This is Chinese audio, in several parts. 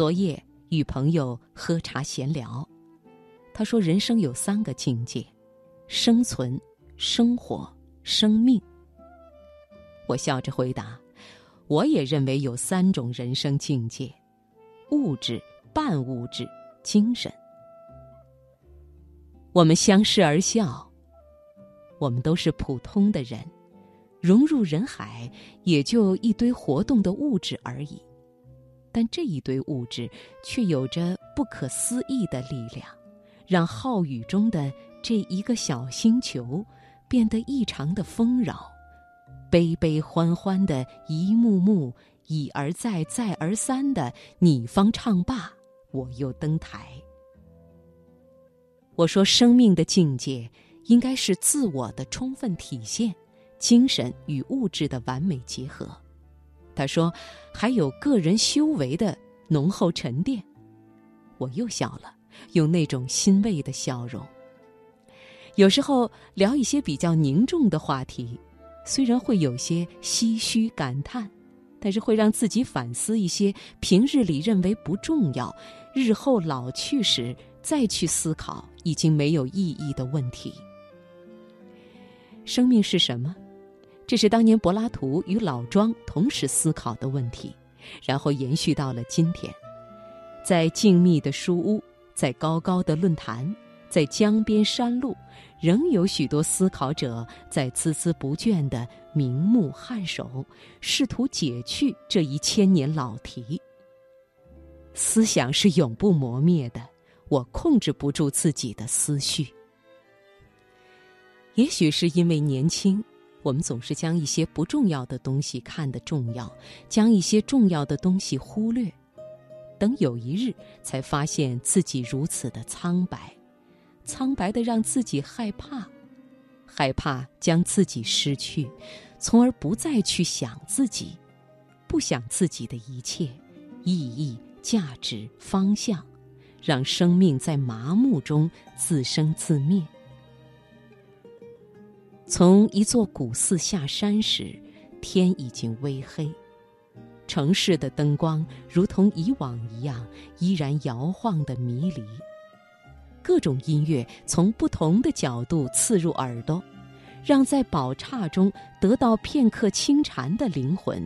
昨夜与朋友喝茶闲聊，他说：“人生有三个境界：生存、生活、生命。”我笑着回答：“我也认为有三种人生境界：物质、半物质、精神。”我们相视而笑。我们都是普通的人，融入人海，也就一堆活动的物质而已。但这一堆物质却有着不可思议的力量，让浩宇中的这一个小星球变得异常的丰饶。悲悲欢欢的一幕幕，一而再，再而三的你方唱罢，我又登台。我说，生命的境界应该是自我的充分体现，精神与物质的完美结合。他说：“还有个人修为的浓厚沉淀。”我又笑了，用那种欣慰的笑容。有时候聊一些比较凝重的话题，虽然会有些唏嘘感叹，但是会让自己反思一些平日里认为不重要、日后老去时再去思考已经没有意义的问题。生命是什么？这是当年柏拉图与老庄同时思考的问题，然后延续到了今天。在静谧的书屋，在高高的论坛，在江边山路，仍有许多思考者在孜孜不倦地明目颔首，试图解去这一千年老题。思想是永不磨灭的，我控制不住自己的思绪。也许是因为年轻。我们总是将一些不重要的东西看得重要，将一些重要的东西忽略，等有一日才发现自己如此的苍白，苍白的让自己害怕，害怕将自己失去，从而不再去想自己，不想自己的一切意义、价值、方向，让生命在麻木中自生自灭。从一座古寺下山时，天已经微黑，城市的灯光如同以往一样依然摇晃的迷离。各种音乐从不同的角度刺入耳朵，让在宝刹中得到片刻清禅的灵魂，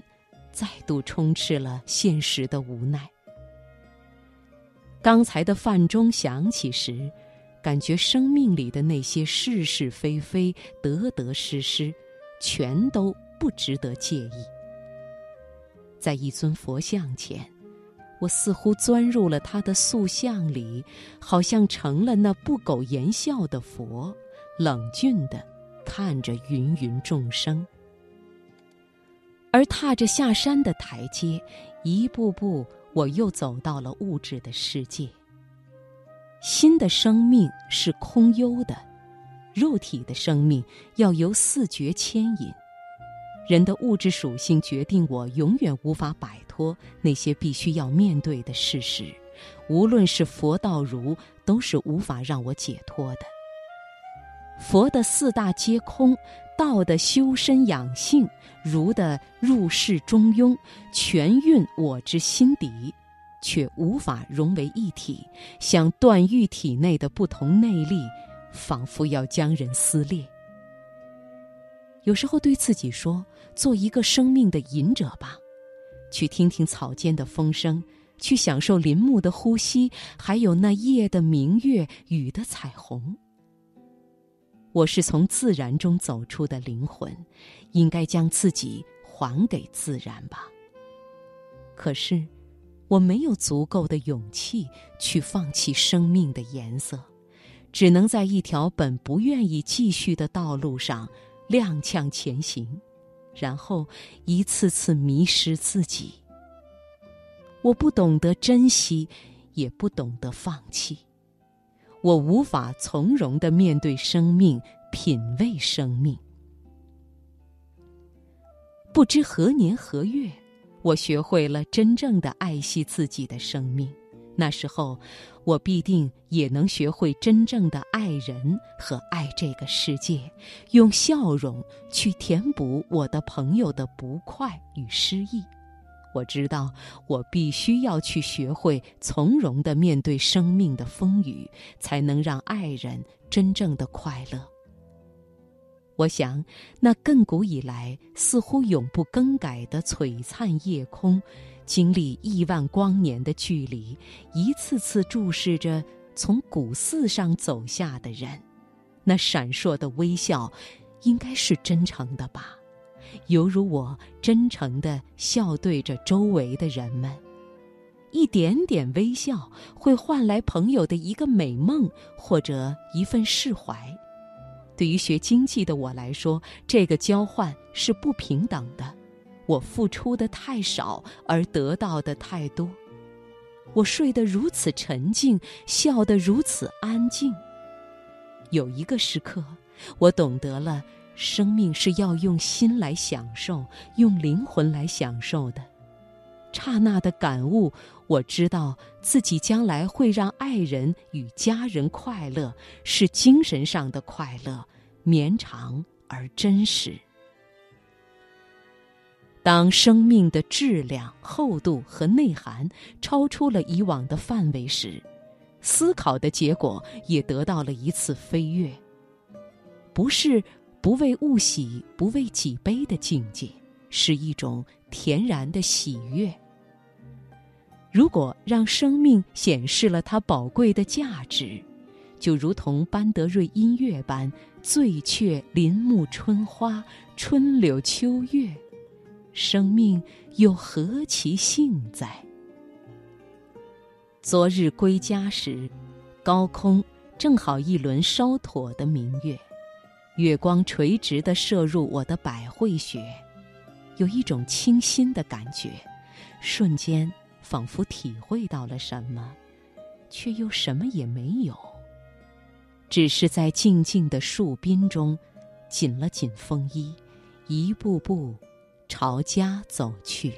再度充斥了现实的无奈。刚才的饭钟响起时。感觉生命里的那些是是非非、得得失失，全都不值得介意。在一尊佛像前，我似乎钻入了他的塑像里，好像成了那不苟言笑的佛，冷峻的看着芸芸众生，而踏着下山的台阶，一步步，我又走到了物质的世界。新的生命是空幽的，肉体的生命要由四觉牵引。人的物质属性决定我永远无法摆脱那些必须要面对的事实，无论是佛道儒，都是无法让我解脱的。佛的四大皆空，道的修身养性，儒的入世中庸，全蕴我之心底。却无法融为一体，像断玉体内的不同内力，仿佛要将人撕裂。有时候对自己说：“做一个生命的隐者吧，去听听草间的风声，去享受林木的呼吸，还有那夜的明月、雨的彩虹。”我是从自然中走出的灵魂，应该将自己还给自然吧。可是。我没有足够的勇气去放弃生命的颜色，只能在一条本不愿意继续的道路上踉跄前行，然后一次次迷失自己。我不懂得珍惜，也不懂得放弃，我无法从容的面对生命，品味生命。不知何年何月。我学会了真正的爱惜自己的生命，那时候，我必定也能学会真正的爱人和爱这个世界，用笑容去填补我的朋友的不快与失意。我知道，我必须要去学会从容地面对生命的风雨，才能让爱人真正的快乐。我想，那亘古以来似乎永不更改的璀璨夜空，经历亿万光年的距离，一次次注视着从古寺上走下的人，那闪烁的微笑，应该是真诚的吧。犹如我真诚地笑对着周围的人们，一点点微笑会换来朋友的一个美梦或者一份释怀。对于学经济的我来说，这个交换是不平等的。我付出的太少，而得到的太多。我睡得如此沉静，笑得如此安静。有一个时刻，我懂得了。生命是要用心来享受，用灵魂来享受的。刹那的感悟，我知道自己将来会让爱人与家人快乐，是精神上的快乐，绵长而真实。当生命的质量、厚度和内涵超出了以往的范围时，思考的结果也得到了一次飞跃，不是。不为物喜，不为己悲的境界，是一种恬然的喜悦。如果让生命显示了它宝贵的价值，就如同班德瑞音乐般，醉却林木春花，春柳秋月，生命又何其幸在？昨日归家时，高空正好一轮稍妥的明月。月光垂直地射入我的百会穴，有一种清新的感觉，瞬间仿佛体会到了什么，却又什么也没有，只是在静静的树荫中，紧了紧风衣，一步步朝家走去。